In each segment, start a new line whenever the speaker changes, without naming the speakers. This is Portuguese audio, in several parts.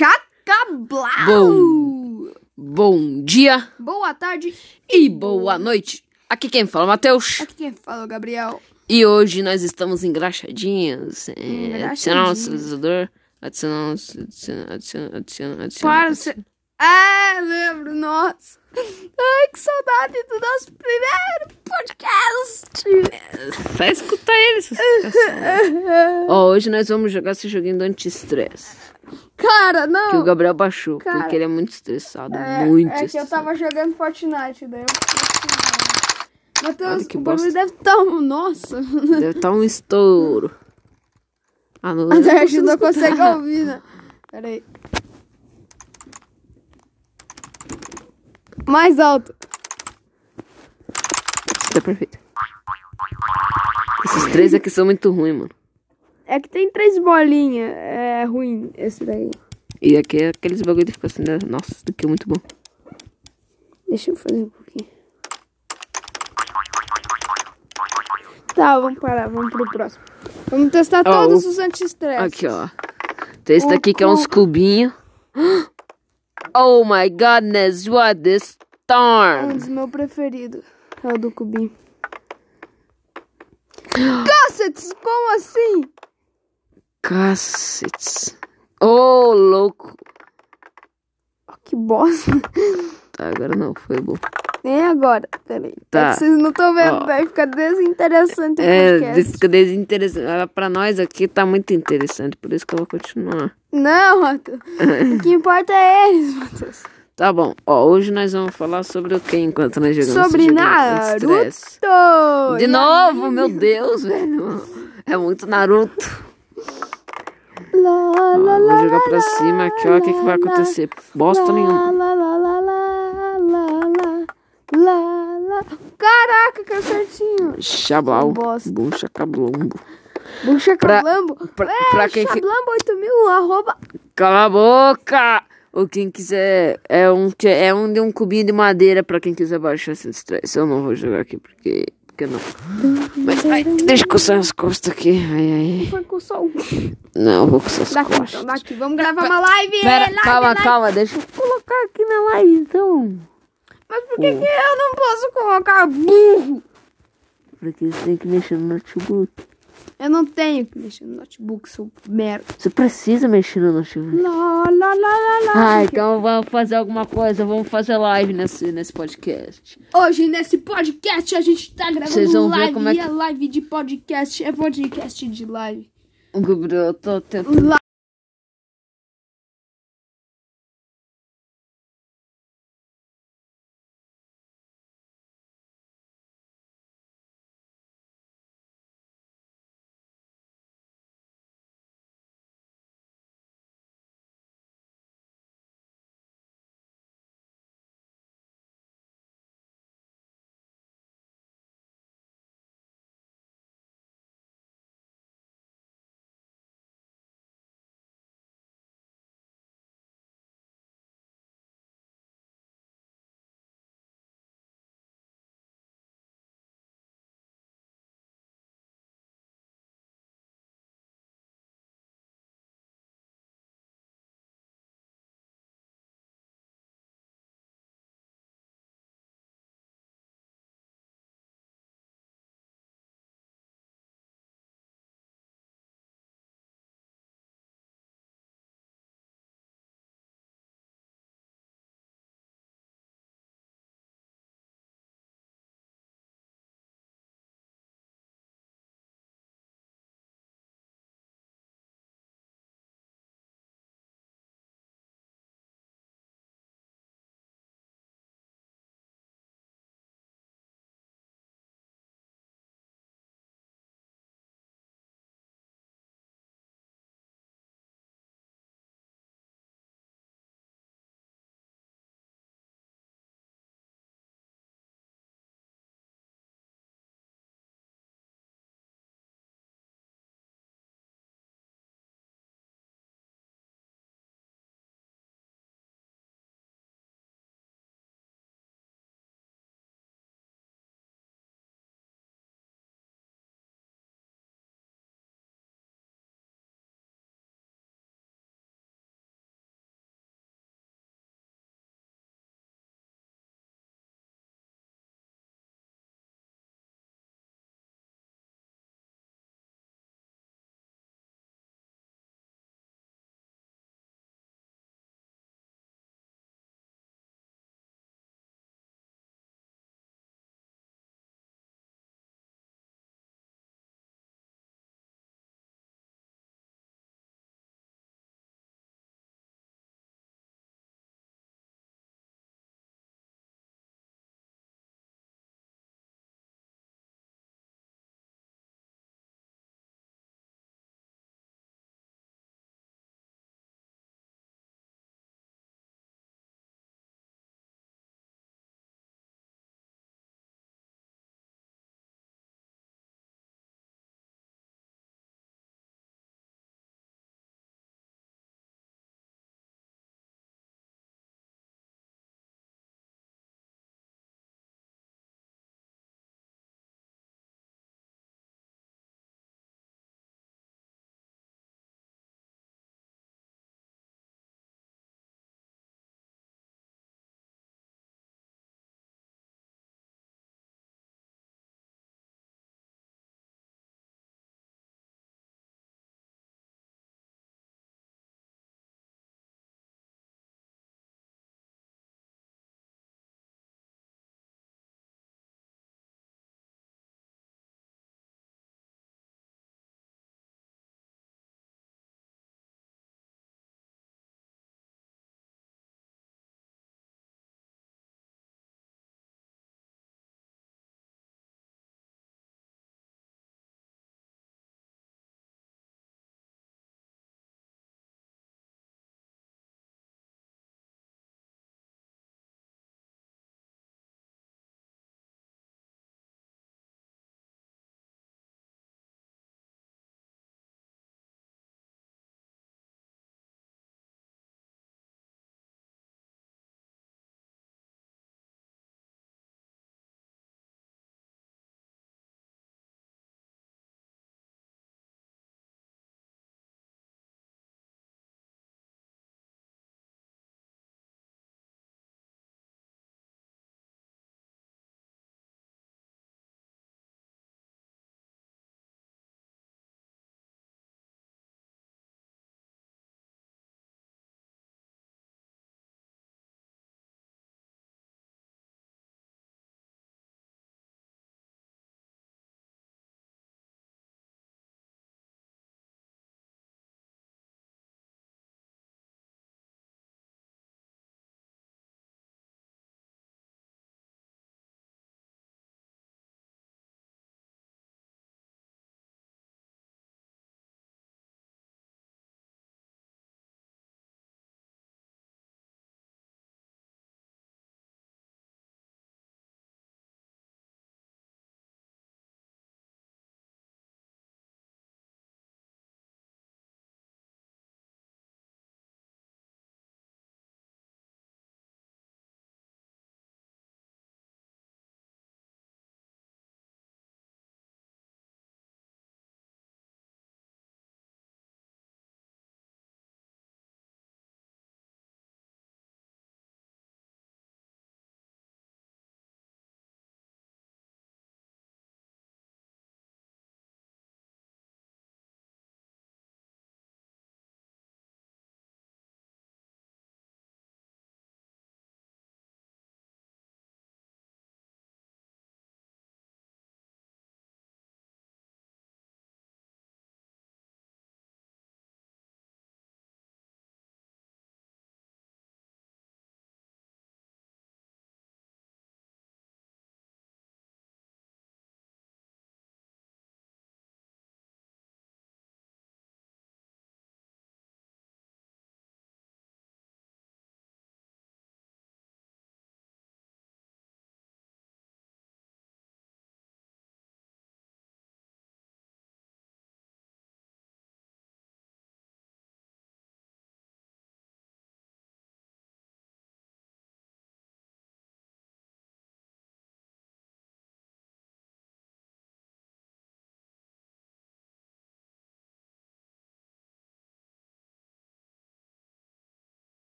Chacablau!
Bom. Bom dia
Boa tarde.
e boa noite. Aqui quem fala é o Matheus.
Aqui quem fala é o Gabriel.
E hoje nós estamos engraxadinhos. É,
Engraxadinhos.
adicionar nosso utilizador. Adicionar nosso. Adicionar, adicionar, adicionar, adicionar.
Para ser... Ah, lembro, nossa. Ai, que saudade do nosso primeiro podcast.
Vai escutar ele. se. Ó, hoje nós vamos jogar esse joguinho do anti-estresse.
Cara,
Que o
não.
Gabriel baixou,
Cara,
porque ele é muito estressado.
É,
muito
é que eu
estressado.
tava jogando Fortnite, daí eu... Matheus,
que
o bagulho deve estar um... Nossa.
Deve estar um estouro. Ah, não,
a gente não
escutar.
consegue ouvir, né? Pera Mais alto.
Isso tá perfeito. Esses três aqui são muito ruins, mano.
É que tem três bolinhas. É ruim esse daí.
E aqui é aqueles bagulho de ficar assim, né? Nossa, isso daqui é muito bom.
Deixa eu fazer um pouquinho. Tá, vamos parar. Vamos pro próximo. Vamos testar
Ó,
todos
o-
os anti-stress.
Aqui, ó. Tem esse
O
daqui que é uns cubinhos. Oh my goodness, what this
Um
storm.
dos meus preferidos. É o do cubinho. Cacetes, como assim?
Cacetes. Oh, louco.
Ó, que bosta.
Tá, agora não, foi bom.
Nem agora. Peraí. É
Tá.
que vocês não estão vendo,
Ó.
daí fica desinteressante o
É,
podcast.
fica desinteressante. Pra nós aqui tá muito interessante, por isso que eu vou continuar.
Não, Matheus. o que importa é eles, Matheus.
Tá bom. Ó, hoje nós vamos falar sobre o que enquanto nós jogamos
Sobre Naruto.
De novo, meu Deus, velho. É muito Naruto.
Lá,
Ó,
lá,
vou
lá,
jogar pra
lá,
cima aqui, ó. O que, que vai acontecer? Bosta nenhuma.
Caraca, que certinho.
Chablau.
Bosta.
Bum, chacablombo.
Bucha Cablambo.
pra-
é,
pra quem que-
Chablambo 8000, arroba.
Cala a boca! Ou quem quiser. É um, é um de um cubinho de madeira pra quem quiser baixar esse estresse. Eu não vou jogar aqui porque. Porque não. Mas, ai, deixa eu coçar as costas aqui. Ai, ai.
Foi com o.
Não, eu vou coçar as
Daqui,
costas.
então, daqui. Vamos gravar uma live.
Pera,
live,
calma,
live.
calma, deixa eu colocar aqui na live então.
Mas por que, que eu não posso colocar burro?
Porque você tem que mexer no notebook.
Eu não tenho que mexer no notebook, seu merda.
Você precisa mexer no notebook.
Lá, lá, lá, lá, lá.
Ah, então vamos fazer alguma coisa, vamos fazer live nesse, nesse podcast.
Hoje, nesse podcast, a gente tá
Vocês
gravando
vão ver
live.
como é
E
que-
a live de podcast é podcast de live.
Gabriel, eu tô tentando.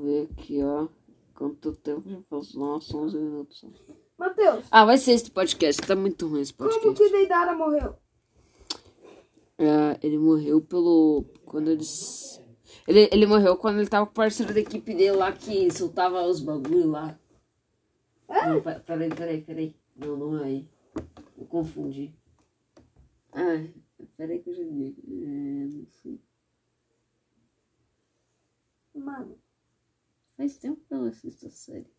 Ver aqui, ó. Quanto tempo já passou? Nossa, 11 minutos.
Matheus,
Ah, vai ser esse podcast. Tá muito ruim esse
como
podcast.
que Deidara morreu?
É, ele morreu pelo. Quando eles. Ele, ele morreu quando ele tava com o parceiro da equipe dele lá que soltava os bagulho lá. Não, pe- peraí, peraí, peraí. Não, não é aí. Eu confundi. Ah, peraí que eu já vi. É, não sei.
Mano.
Faz tempo que eu assisto a série.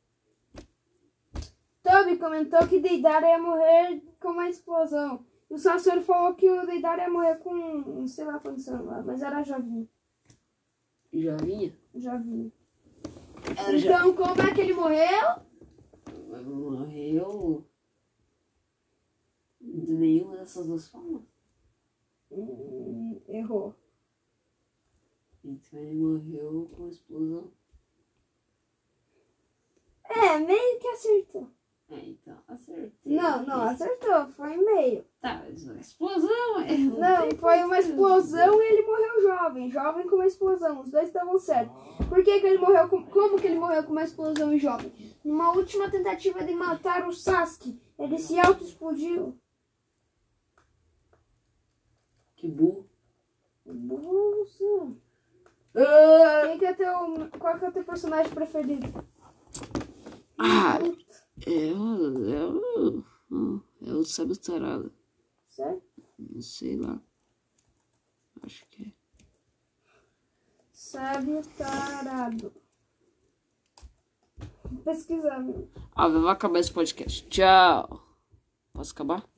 Toby comentou que Deidara ia morrer com uma explosão. E o Sassuolo falou que o Deidara ia morrer com, não sei lá quando celular, mas era Jovinho.
Já vinha?
Jovinho.
Era.
Então, como é que ele morreu?
Morreu. De nenhuma dessas duas formas.
Hum, errou.
Então ele morreu com explosão.
É, meio que acertou.
É, então, acertei.
Não, não, acertou. Foi meio.
Tá, mas uma explosão, é.
Não,
tem
foi uma explosão e ele morreu jovem. Jovem com uma explosão. Os dois estavam certos. Por que, que ele morreu com. Como que ele morreu com uma explosão e jovem? Numa última tentativa de matar o Sasuke, ele se auto-explodiu.
Que burro.
Nossa.
Ah,
Quem que é teu. Qual que é o teu personagem preferido?
Ah, é o. É o. É o sábio tarado.
Sério?
Não sei lá. Acho que é.
Sábio tarado. Vou pesquisar, meu.
Ah, vai acabar esse podcast. Tchau. Posso acabar?